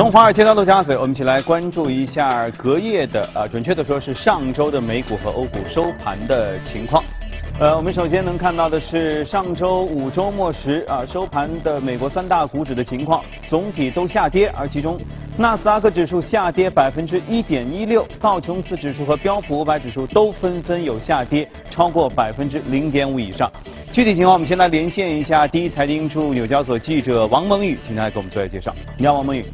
从华尔街到陆家嘴，我们一起来关注一下隔夜的，呃，准确的说是上周的美股和欧股收盘的情况。呃，我们首先能看到的是上周五周末时啊收盘的美国三大股指的情况，总体都下跌，而其中纳斯达克指数下跌百分之一点一六，道琼斯指数和标普五百指数都纷纷有下跌超过百分之零点五以上。具体情况，我们先来连线一下第一财经驻纽交所记者王蒙宇，请他来给我们做一下介绍。你好，王蒙宇。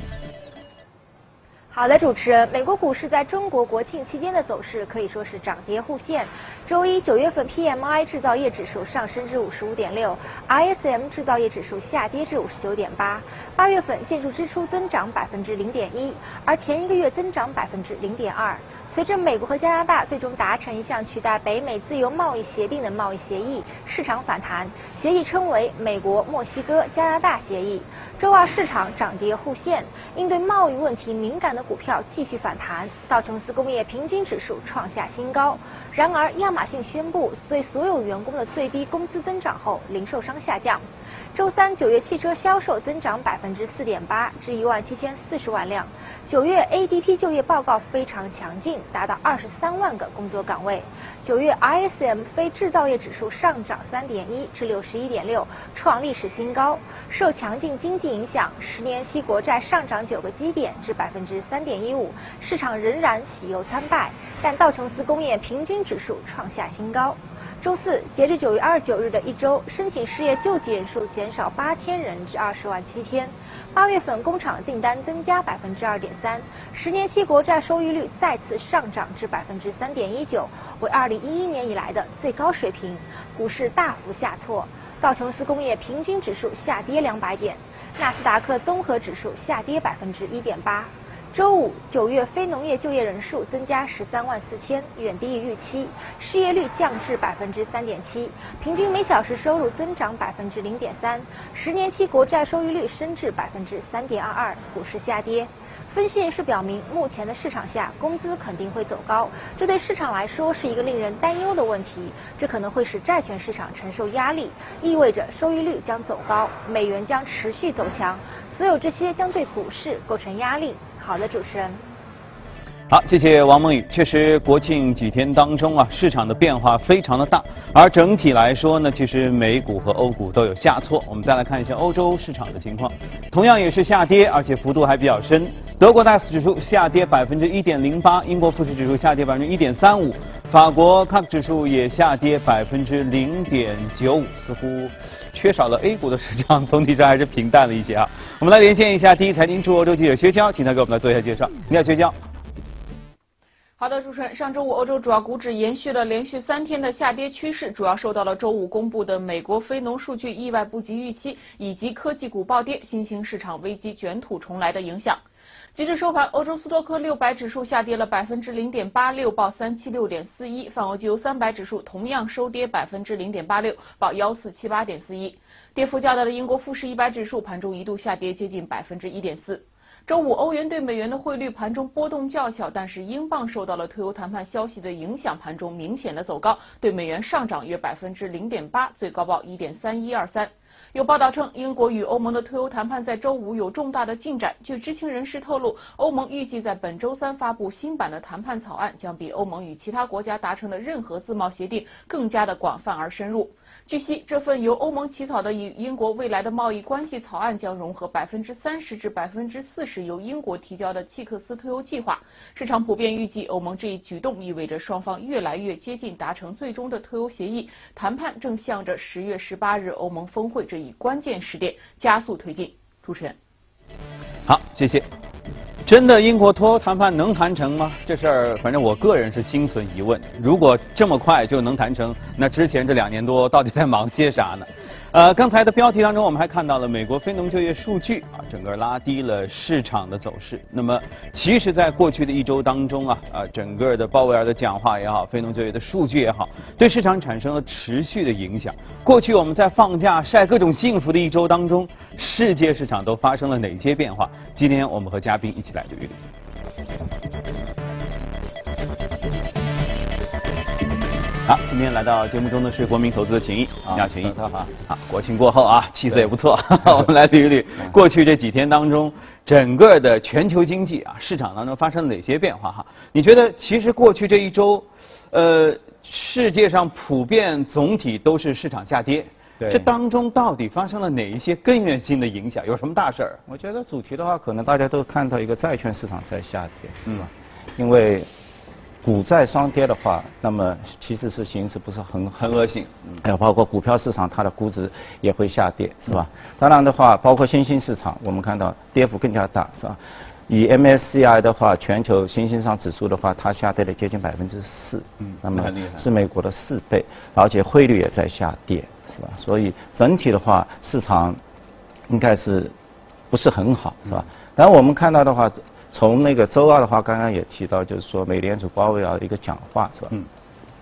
好的，主持人，美国股市在中国国庆期间的走势可以说是涨跌互现。周一，九月份 PMI 制造业指数上升至五十五点六，ISM 制造业指数下跌至五十九点八。八月份建筑支出增长百分之零点一，而前一个月增长百分之零点二。随着美国和加拿大最终达成一项取代北美自由贸易协定的贸易协议，市场反弹，协议称为美国墨西哥加拿大协议。周二市场涨跌互现，应对贸易问题敏感的股票继续反弹，道琼斯工业平均指数创下新高。然而，亚马逊宣布对所有员工的最低工资增长后，零售商下降。周三，九月汽车销售增长百分之四点八，至一万七千四十万辆。九月 ADP 就业报告非常强劲，达到二十三万个工作岗位。九月 ISM 非制造业指数上涨三点一至六十一点六，创历史新高。受强劲经济影响，十年期国债上涨九个基点至百分之三点一五，市场仍然喜忧参半。但道琼斯工业平均指数创下新高。周四，截至九月二十九日的一周，申请失业救济人数减少八千人至二十万七千。八月份工厂订单增加百分之二点三，十年期国债收益率再次上涨至百分之三点一九，为二零一一年以来的最高水平。股市大幅下挫，道琼斯工业平均指数下跌两百点，纳斯达克综合指数下跌百分之一点八。周五，九月非农业就业人数增加十三万四千，远低于预期，失业率降至百分之三点七，平均每小时收入增长百分之零点三，十年期国债收益率升至百分之三点二二，股市下跌。分析人士表明，目前的市场下，工资肯定会走高，这对市场来说是一个令人担忧的问题，这可能会使债券市场承受压力，意味着收益率将走高，美元将持续走强，所有这些将对股市构成压力。好的，主持人。好，谢谢王梦雨。确实，国庆几天当中啊，市场的变化非常的大。而整体来说呢，其实美股和欧股都有下挫。我们再来看一下欧洲市场的情况，同样也是下跌，而且幅度还比较深。德国 DAX 指数下跌百分之一点零八，英国富时指数下跌百分之一点三五，法国 c a 指数也下跌百分之零点九五，似乎缺少了 A 股的市场，总体上还是平淡了一些啊。我们来连线一下第一财经驻欧洲记者薛娇，请他给我们来做一下介绍。你好，薛娇。好的，主持人，上周五欧洲主要股指延续了连续三天的下跌趋势，主要受到了周五公布的美国非农数据意外不及预期，以及科技股暴跌、新兴市场危机卷土重来的影响。截至收盘，欧洲斯托克六百指数下跌了百分之零点八六，报三七六点四一；泛欧机油三百指数同样收跌百分之零点八六，报幺四七八点四一。跌幅较大的英国富时一百指数盘中一度下跌接近百分之一点四。周五，欧元对美元的汇率盘中波动较小，但是英镑受到了脱欧谈判消息的影响，盘中明显的走高，对美元上涨约百分之零点八，最高报一点三一二三。有报道称，英国与欧盟的脱欧谈判在周五有重大的进展。据知情人士透露，欧盟预计在本周三发布新版的谈判草案，将比欧盟与其他国家达成的任何自贸协定更加的广泛而深入。据悉，这份由欧盟起草的与英国未来的贸易关系草案将融合百分之三十至百分之四十由英国提交的契克斯脱欧计划。市场普遍预计，欧盟这一举动意味着双方越来越接近达成最终的脱欧协议，谈判正向着十月十八日欧盟峰会这一关键时点加速推进。主持人，好，谢谢。真的英国脱欧谈判能谈成吗？这事儿反正我个人是心存疑问。如果这么快就能谈成，那之前这两年多到底在忙些啥呢？呃，刚才的标题当中，我们还看到了美国非农就业数据啊，整个拉低了市场的走势。那么，其实，在过去的一周当中啊，啊，整个的鲍威尔的讲话也好，非农就业的数据也好，对市场产生了持续的影响。过去我们在放假晒各种幸福的一周当中，世界市场都发生了哪些变化？今天我们和嘉宾一起来捋一捋。好，今天来到节目中的是国民投资的秦毅，你好，秦毅，好，好，国庆过后啊，气色也不错，我们来捋一捋过去这几天当中，整个的全球经济啊，市场当中发生了哪些变化哈？你觉得其实过去这一周，呃，世界上普遍总体都是市场下跌，对这当中到底发生了哪一些根源性的影响？有什么大事儿？我觉得主题的话，可能大家都看到一个债券市场在下跌，是吧？因为股债双跌的话，那么其实是形势不是很很恶性，还有包括股票市场，它的估值也会下跌，是吧？当然的话，包括新兴市场，我们看到跌幅更加大，是吧？以 MSCI 的话，全球新兴市场指数的话，它下跌了接近百分之四，嗯那么是美国的四倍，而且汇率也在下跌，是吧？所以整体的话，市场应该是不是很好，是吧？然后我们看到的话，从那个周二的话，刚刚也提到，就是说美联储鲍威尔的一个讲话，是吧？嗯，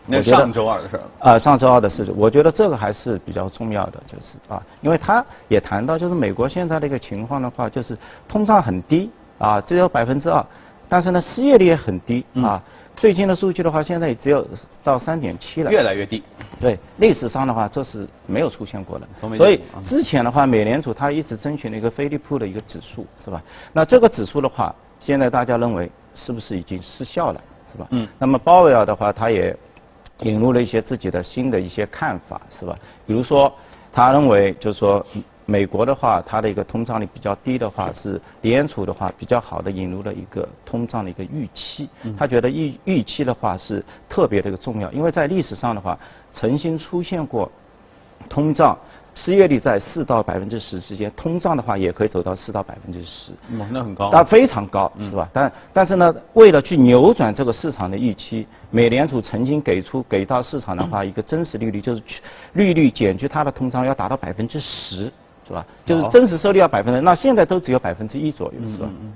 那上周二的事儿了。啊，上周二的事情，我觉得这个还是比较重要的，就是啊，因为他也谈到，就是美国现在的一个情况的话，就是通胀很低啊，只有百分之二，但是呢，失业率也很低啊。最近的数据的话，现在也只有到三点七了，越来越低。对，历史上的话，这是没有出现过的。所以之前的话，美联储它一直争取了一个飞利浦的一个指数，是吧？那这个指数的话，现在大家认为是不是已经失效了，是吧？嗯那么鲍威尔的话，他也引入了一些自己的新的一些看法，是吧？比如说，他认为就是说。美国的话，它的一个通胀率比较低的话，是联储的话比较好的引入了一个通胀的一个预期。他觉得预预期的话是特别的一个重要，因为在历史上的话，曾经出现过通胀失业率在四到百分之十之间，通胀的话也可以走到四到百分之十。嗯，那很高。但非常高，是吧？但但是呢，为了去扭转这个市场的预期，美联储曾经给出给到市场的话，一个真实利率就是去利率减去它的通胀要达到百分之十，是吧？就是真实收益率要百分之，那现在都只有百分之一左右，是吧？嗯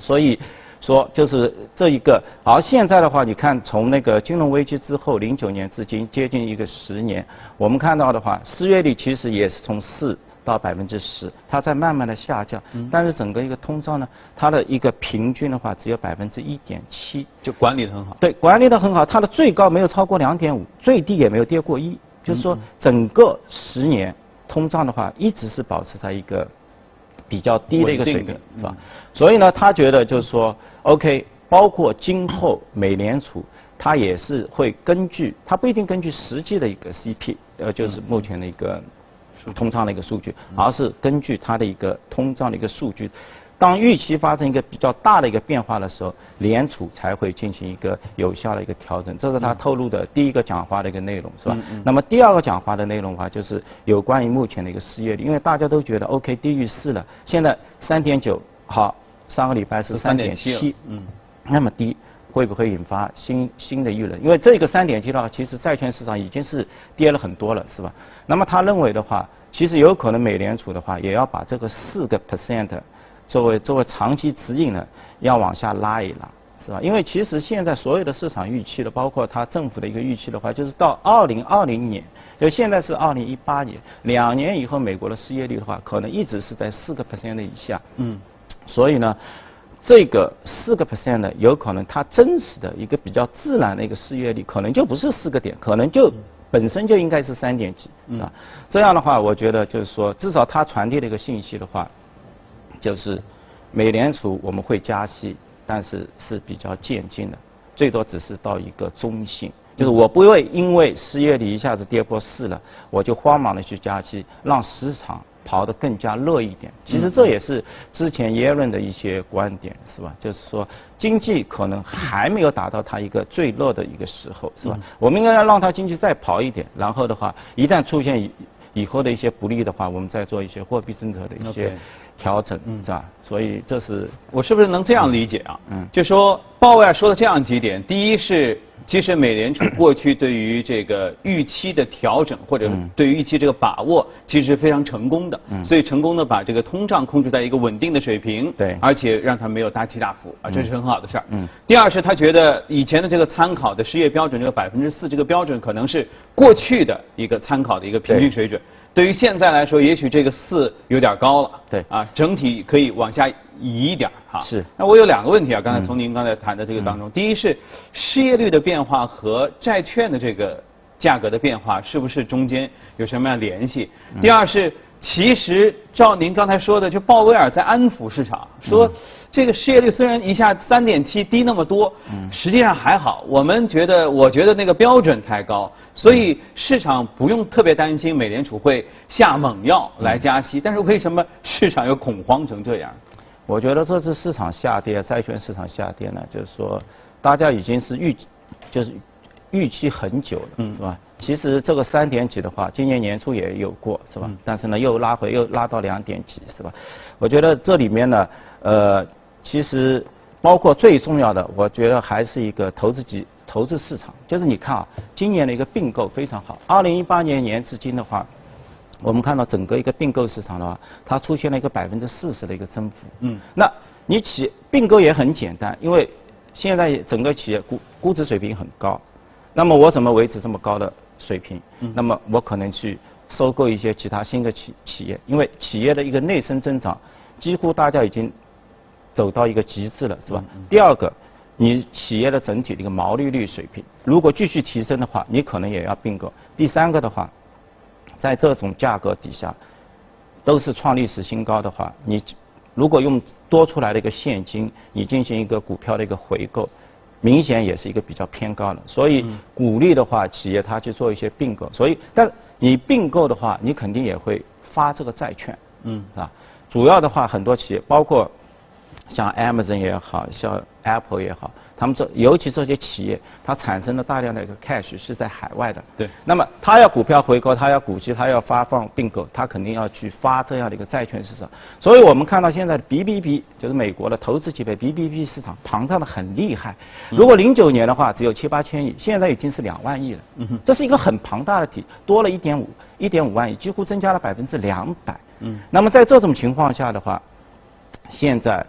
所以说就是这一个，而现在的话，你看从那个金融危机之后，零九年至今接近一个十年，我们看到的话，失业率其实也是从四到百分之十，它在慢慢的下降，但是整个一个通胀呢，它的一个平均的话只有百分之一点七，就管理的很好。对，管理的很好，它的最高没有超过两点五，最低也没有跌过一，就是说整个十年通胀的话一直是保持在一个比较低的一个水平，是吧？所以呢，他觉得就是说，OK，包括今后美联储，它也是会根据，它不一定根据实际的一个 CP，呃，就是目前的一个通胀的一个数据，而是根据它的一个通胀的一个数据。当预期发生一个比较大的一个变化的时候，联储才会进行一个有效的一个调整。这是他透露的第一个讲话的一个内容，是吧？那么第二个讲话的内容的话，就是有关于目前的一个失业率，因为大家都觉得 OK 低于四了，现在三点九，好，上个礼拜是三点七，嗯，那么低。会不会引发新新的舆论？因为这个三点七的话，其实债券市场已经是跌了很多了，是吧？那么他认为的话，其实有可能美联储的话，也要把这个四个 percent 作为作为长期指引呢，要往下拉一拉，是吧？因为其实现在所有的市场预期的，包括它政府的一个预期的话，就是到二零二零年，就现在是二零一八年，两年以后美国的失业率的话，可能一直是在四个 percent 的以下。嗯，所以呢，这个四个 percent 呢，有可能它真实的一个比较自然的一个失业率，可能就不是四个点，可能就本身就应该是三点几啊。这样的话，我觉得就是说，至少它传递的一个信息的话，就是美联储我们会加息，但是是比较渐进的，最多只是到一个中性。就是我不会因为失业率一下子跌破四了，我就慌忙的去加息，让市场跑得更加热一点。其实这也是之前耶伦的一些观点，是吧？就是说经济可能还没有达到它一个最热的一个时候，是吧？我们应该要让它经济再跑一点，然后的话，一旦出现以以后的一些不利的话，我们再做一些货币政策的一些调整，是吧？所以这是我是不是能这样理解啊？嗯就说鲍威尔说的这样几点，第一是。其实美联储过去对于这个预期的调整，或者嗯对于预期这个把握，其实是非常成功的。嗯所以成功的把这个通胀控制在一个稳定的水平。对而且让它没有大起大伏啊，这是很好的事儿。嗯第二是他觉得以前的这个参考的失业标准这个百分之四这个标准可能是过去的一个参考的一个平均水准。对于现在来说，也许这个四有点高了。对啊，整体可以往下移一点儿哈。是那我有两个问题啊，刚才从您刚才谈的这个当中，第一是失业率的变化和债券的这个价格的变化，是不是中间有什么样联系？第二是。其实照您刚才说的，就鲍威尔在安抚市场，说这个失业率虽然一下三点七低那么多，实际上还好。我们觉得，我觉得那个标准太高，所以市场不用特别担心美联储会下猛药来加息。但是为什么市场又恐慌成这样？我觉得这次市场下跌，债券市场下跌呢，就是说大家已经是预，就是预期很久了，是吧？其实这个三点几的话，今年年初也有过，是吧？但是呢，又拉回，又拉到两点几，是吧？我觉得这里面呢，呃，其实包括最重要的，我觉得还是一个投资级投资市场。就是你看啊，今年的一个并购非常好。二零一八年年至今的话，我们看到整个一个并购市场的话，它出现了一个百分之四十的一个增幅。嗯。那你企并购也很简单，因为现在整个企业估估值水平很高，那么我怎么维持这么高的？水平，嗯那么我可能去收购一些其他新的企企业，因为企业的一个内生增长几乎大家已经走到一个极致了，是吧？第二个，你企业的整体的一个毛利率水平如果继续提升的话，你可能也要并购。第三个的话，在这种价格底下都是创历史新高的话，你如果用多出来的一个现金，你进行一个股票的一个回购。明显也是一个比较偏高的，所以鼓励的话，企业它去做一些并购。所以，但你并购的话，你肯定也会发这个债券，嗯，是吧？主要的话，很多企业，包括像 Amazon 也好像 Apple 也好。他们这尤其这些企业，它产生了大量的一个 cash 是在海外的。对。那么它要股票回购，它要股息，它要发放并购，它肯定要去发这样的一个债券市场。所以我们看到现在的 BBB 就是美国的投资级别 BBB 市场膨胀的很厉害。如果零九年的话只有七八千亿，现在已经是两万亿了。嗯哼。这是一个很庞大的体，多了一点五一点五万亿，几乎增加了百分之两百。嗯。那么在这种情况下的话，现在。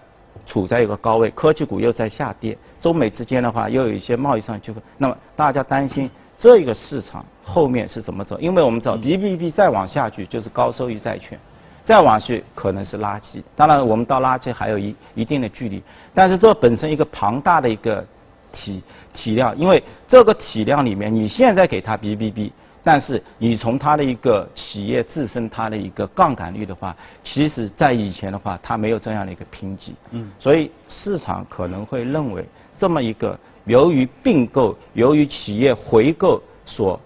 处在一个高位，科技股又在下跌，中美之间的话又有一些贸易上纠纷，那么大家担心这一个市场后面是怎么走？因为我们知道 BBB 再往下去就是高收益债券，再往去可能是垃圾。当然，我们到垃圾还有一一定的距离，但是这本身一个庞大的一个体体量，因为这个体量里面，你现在给它 BBB。但是你从它的一个企业自身它的一个杠杆率的话，其实在以前的话，它没有这样的一个评级。嗯。所以市场可能会认为，这么一个由于并购、由于企业回购所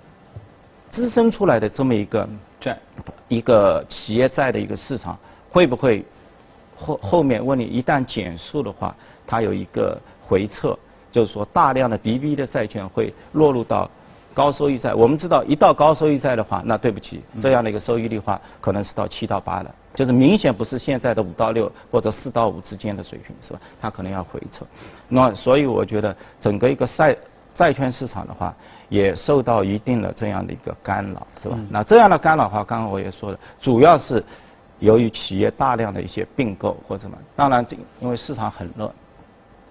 滋生出来的这么一个债，一个企业债的一个市场，会不会后后面问你一旦减速的话，它有一个回撤，就是说大量的 BB 的债券会落入到。高收益债，我们知道一到高收益债的话，那对不起，这样的一个收益率话，可能是到七到八了，就是明显不是现在的五到六或者四到五之间的水平，是吧？它可能要回撤。那所以我觉得整个一个债债券市场的话，也受到一定的这样的一个干扰，是吧？那这样的干扰的话，刚刚我也说了，主要是由于企业大量的一些并购或什么。当然，这因为市场很热，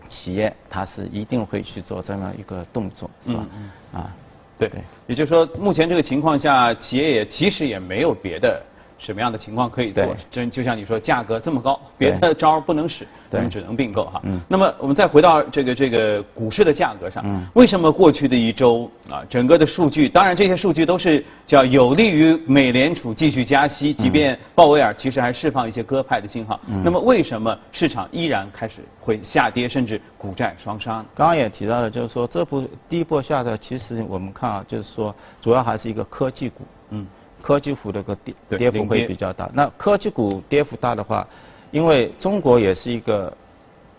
企业它是一定会去做这样一个动作，是吧？啊。对，也就是说，目前这个情况下，企业也其实也没有别的。什么样的情况可以做？真就像你说，价格这么高，别的招不能使，我们只能并购哈。那么我们再回到这个这个股市的价格上，为什么过去的一周啊，整个的数据，当然这些数据都是叫有利于美联储继续加息，即便鲍威尔其实还释放一些鸽派的信号。那么为什么市场依然开始会下跌，甚至股债双杀？刚刚也提到了，就是说这波第一波下的，其实我们看啊，就是说主要还是一个科技股。嗯。科技股的个跌跌幅会比较大。那科技股跌幅大的话，因为中国也是一个，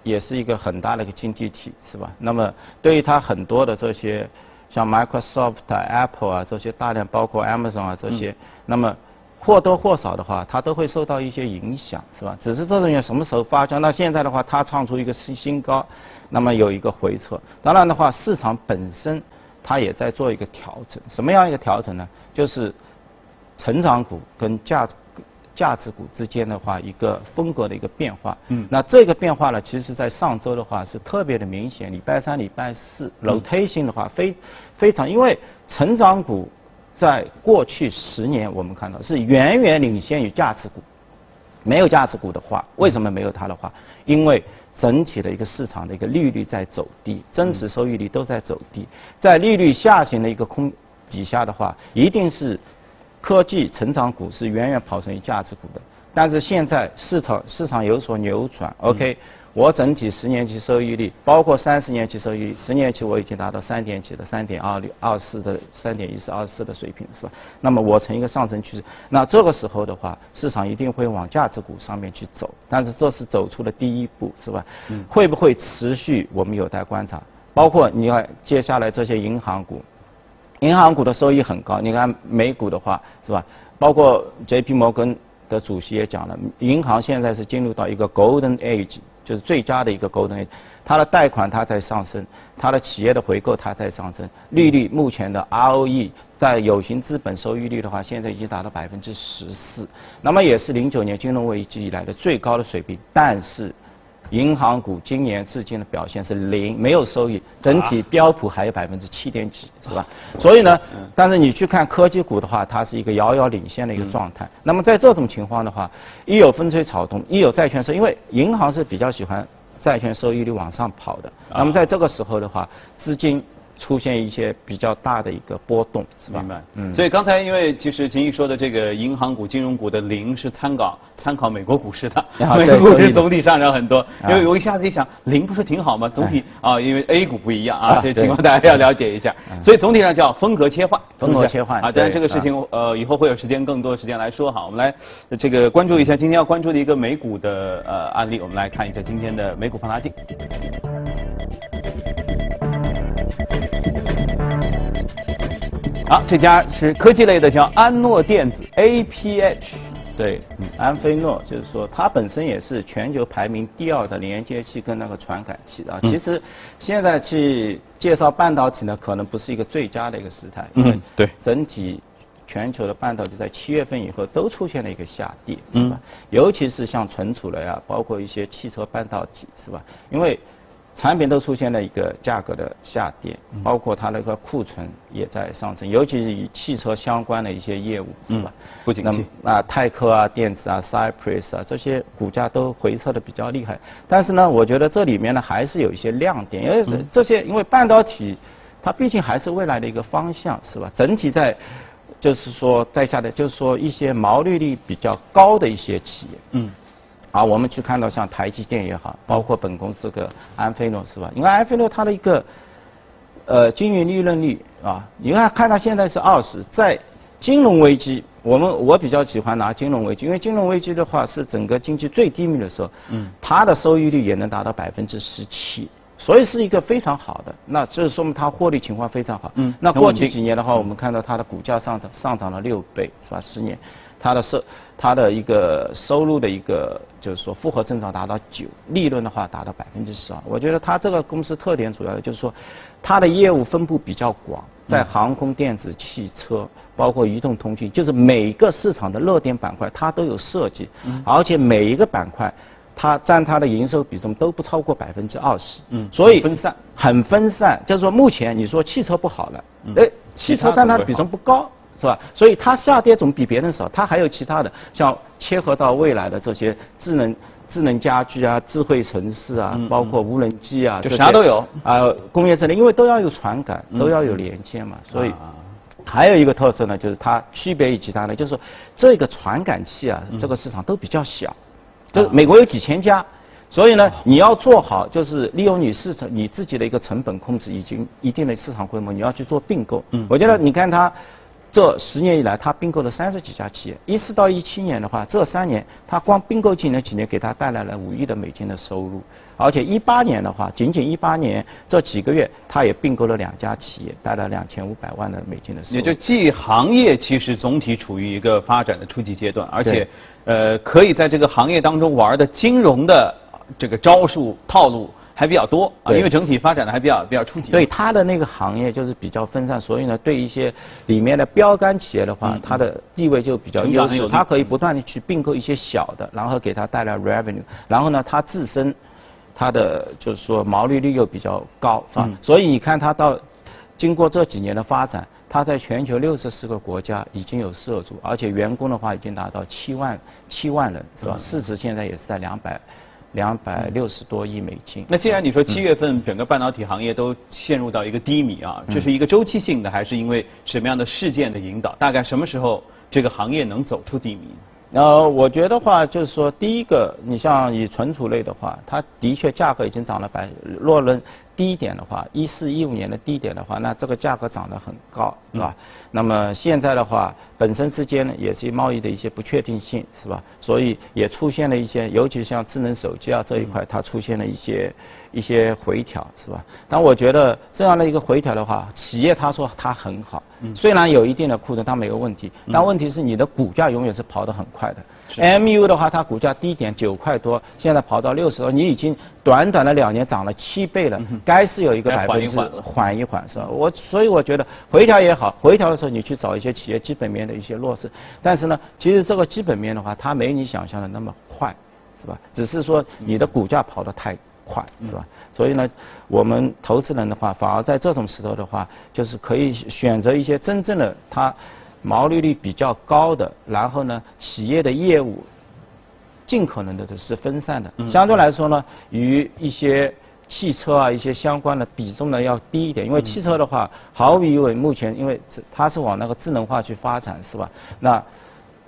也是一个很大的一个经济体，是吧？那么对于它很多的这些，像 Microsoft、Apple 啊这些大量，包括 Amazon 啊这些，那么或多或少的话，它都会受到一些影响，是吧？只是这种什么时候发酵？那现在的话，它创出一个新新高，那么有一个回撤。当然的话，市场本身它也在做一个调整。什么样一个调整呢？就是。成长股跟价价值股之间的话，一个风格的一个变化。嗯。那这个变化呢，其实在上周的话是特别的明显。礼拜三、礼拜四，rotation 的话非非常，因为成长股在过去十年我们看到是远远领先于价值股。没有价值股的话，为什么没有它的话？因为整体的一个市场的一个利率在走低，真实收益率都在走低，在利率下行的一个空。底下的话，一定是科技成长股是远远跑胜于价值股的。但是现在市场市场有所扭转，OK，我整体十年期收益率，包括三十年期收益率，十年期我已经达到三点几的三点二六二四的三点一四二四的水平，是吧？那么我呈一个上升趋势，那这个时候的话，市场一定会往价值股上面去走，但是这是走出了第一步，是吧？会不会持续，我们有待观察。包括你看接下来这些银行股，银行股的收益很高，你看美股的话，是吧？包括 J.P. 摩根。的主席也讲了，银行现在是进入到一个 golden age，就是最佳的一个 golden age。它的贷款它在上升，它的企业的回购它在上升，利率目前的 ROE 在有形资本收益率的话，现在已经达到百分之十四，那么也是零九年金融危机以来的最高的水平，但是。银行股今年至今的表现是零，没有收益，整体标普还有百分之七点几，是吧？所以呢，但是你去看科技股的话，它是一个遥遥领先的一个状态。那么在这种情况的话，一有风吹草动，一有债券收，因为银行是比较喜欢债券收益率往上跑的。那么在这个时候的话，资金。出现一些比较大的一个波动，是吧？明白。嗯。所以刚才因为其实秦毅说的这个银行股、金融股的零是参考参考美国股市的，美国股市总体上涨很多。因为我一下子一想，零不是挺好吗？总体啊，因为 A 股不一样啊，这情况大家要了解一下。所以总体上叫风格切换，风格切换啊。当然这个事情呃以后会有时间更多的时间来说哈。我们来这个关注一下今天要关注的一个美股的呃案例，我们来看一下今天的美股放大镜。好，这家是科技类的，叫安诺电子 （APH）。对，安菲诺就是说，它本身也是全球排名第二的连接器跟那个传感器啊。其实现在去介绍半导体呢，可能不是一个最佳的一个时态。嗯，对。整体全球的半导体在七月份以后都出现了一个下跌，是吧？尤其是像存储类啊，包括一些汽车半导体，是吧？因为产品都出现了一个价格的下跌，包括它那个库存也在上升，尤其是与汽车相关的一些业务，是吧？不景气。那泰科啊、电子啊、Cypress 啊这些股价都回撤的比较厉害。但是呢，我觉得这里面呢还是有一些亮点，因为是这些，因为半导体它毕竟还是未来的一个方向，是吧？整体在就是说在下的，就是说一些毛利率比较高的一些企业，嗯。啊，我们去看到像台积电也好，包括本公司个安飞诺是吧？因为安飞诺它的一个呃经营利润率啊，你看看它现在是二十，在金融危机，我们我比较喜欢拿金融危机，因为金融危机的话是整个经济最低迷的时候，嗯，它的收益率也能达到百分之十七，所以是一个非常好的，那这说明它获利情况非常好。嗯，那过去几年的话，我们看到它的股价上涨上涨了六倍，是吧？十年。它的收，它的一个收入的一个就是说复合增长达到九，利润的话达到百分之十二。我觉得它这个公司特点主要的就是说，它的业务分布比较广，在航空、电子、汽车，包括移动通讯，就是每个市场的热点板块它都有涉及，而且每一个板块它占它的营收比重都不超过百分之二十。嗯，所以分散，很分散。就是说目前你说汽车不好了，哎，汽车占它的比重不高。是吧？所以它下跌总比别人少，它还有其他的，像切合到未来的这些智能智能家居啊、智慧城市啊，包括无人机啊，就啥都有啊。工业智能，因为都要有传感，都要有连接嘛，所以还有一个特色呢，就是它区别于其他的，就是说这个传感器啊，这个市场都比较小，就美国有几千家，所以呢，你要做好，就是利用你市场你自己的一个成本控制，已经一定的市场规模，你要去做并购。嗯，我觉得你看它。这十年以来，他并购了三十几家企业。一四到一七年的话，这三年他光并购进来几年，给他带来了五亿的美金的收入。而且一八年的话，仅仅一八年这几个月，他也并购了两家企业，带来两千五百万的美金的收入。也就即行业其实总体处于一个发展的初级阶段，而且呃，可以在这个行业当中玩的金融的这个招数套路。还比较多啊，因为整体发展的还比较比较初级。对它的那个行业就是比较分散，所以呢，对一些里面的标杆企业的话，它的地位就比较优势。它可以不断的去并购一些小的，然后给它带来 revenue，然后呢，它自身它的就是说毛利率又比较高，是吧？所以你看它到经过这几年的发展，它在全球六十四个国家已经有涉足，而且员工的话已经达到七万七万人，是吧？市值现在也是在两百。两百六十多亿美金。那既然你说七月份整个半导体行业都陷入到一个低迷啊，这是一个周期性的，还是因为什么样的事件的引导？大概什么时候这个行业能走出低迷？呃，我觉得话就是说，第一个，你像以存储类的话，它的确价格已经涨了百，若论低点的话，一四一五年的低点的话，那这个价格涨得很高，是吧？那么现在的话，本身之间呢也是贸易的一些不确定性，是吧？所以也出现了一些，尤其像智能手机啊这一块，它出现了一些一些回调，是吧？但我觉得这样的一个回调的话，企业他说它很好，虽然有一定的库存，它没有问题，但问题是你的股价永远是跑得很快的。MU 的话，它股价低点九块多，现在跑到六十多，你已经短短的两年涨了七倍了，该是有一个百分之缓一缓是吧？我所以我觉得回调也好，回调的时候你去找一些企业基本面的一些弱势，但是呢，其实这个基本面的话，它没你想象的那么快，是吧？只是说你的股价跑得太快，是吧？所以呢，我们投资人的话，反而在这种时候的话，就是可以选择一些真正的它。毛利率比较高的，然后呢，企业的业务尽可能的都是分散的，相对来说呢，与一些汽车啊一些相关的比重呢要低一点，因为汽车的话，毫无疑问，目前因为它是往那个智能化去发展，是吧？那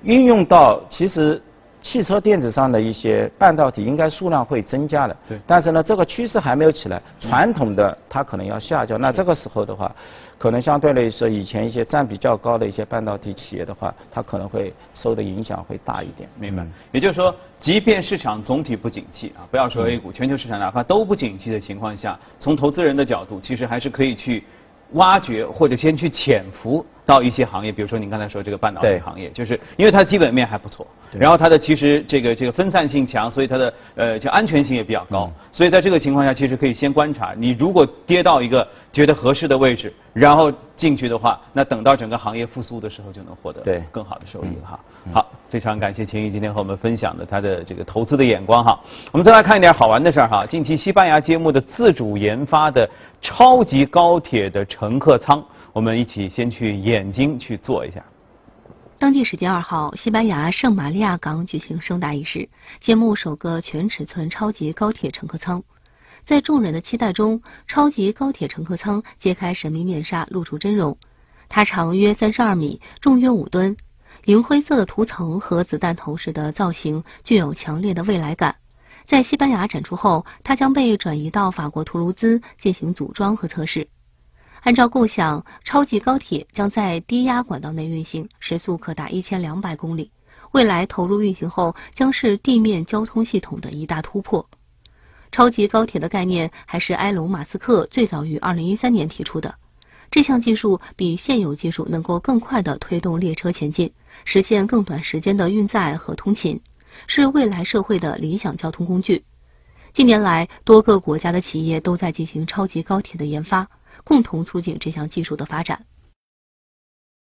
运用到其实汽车电子上的一些半导体应该数量会增加的，对。但是呢，这个趋势还没有起来，传统的它可能要下降，那这个时候的话。可能相对来说，以前一些占比较高的一些半导体企业的话，它可能会受的影响会大一点。明白。也就是说，即便市场总体不景气啊，不要说 A 股，全球市场哪怕都不景气的情况下，从投资人的角度，其实还是可以去挖掘或者先去潜伏。到一些行业，比如说您刚才说这个半导体行业，就是因为它的基本面还不错，然后它的其实这个这个分散性强，所以它的呃就安全性也比较高，所以在这个情况下，其实可以先观察。你如果跌到一个觉得合适的位置，然后进去的话，那等到整个行业复苏的时候，就能获得更好的收益了哈。好，非常感谢秦毅今天和我们分享的他的这个投资的眼光哈。我们再来看一点好玩的事儿哈。近期西班牙揭幕的自主研发的超级高铁的乘客舱。我们一起先去眼睛去做一下。当地时间二号，西班牙圣玛利亚港举行盛大仪式，揭幕首个全尺寸超级高铁乘客舱。在众人的期待中，超级高铁乘客舱揭开神秘面纱，露出真容。它长约三十二米，重约五吨，银灰色的涂层和子弹头式的造型具有强烈的未来感。在西班牙展出后，它将被转移到法国图卢兹进行组装和测试。按照构想，超级高铁将在低压管道内运行，时速可达一千两百公里。未来投入运行后，将是地面交通系统的一大突破。超级高铁的概念还是埃隆·马斯克最早于二零一三年提出的。这项技术比现有技术能够更快地推动列车前进，实现更短时间的运载和通勤，是未来社会的理想交通工具。近年来，多个国家的企业都在进行超级高铁的研发。共同促进这项技术的发展。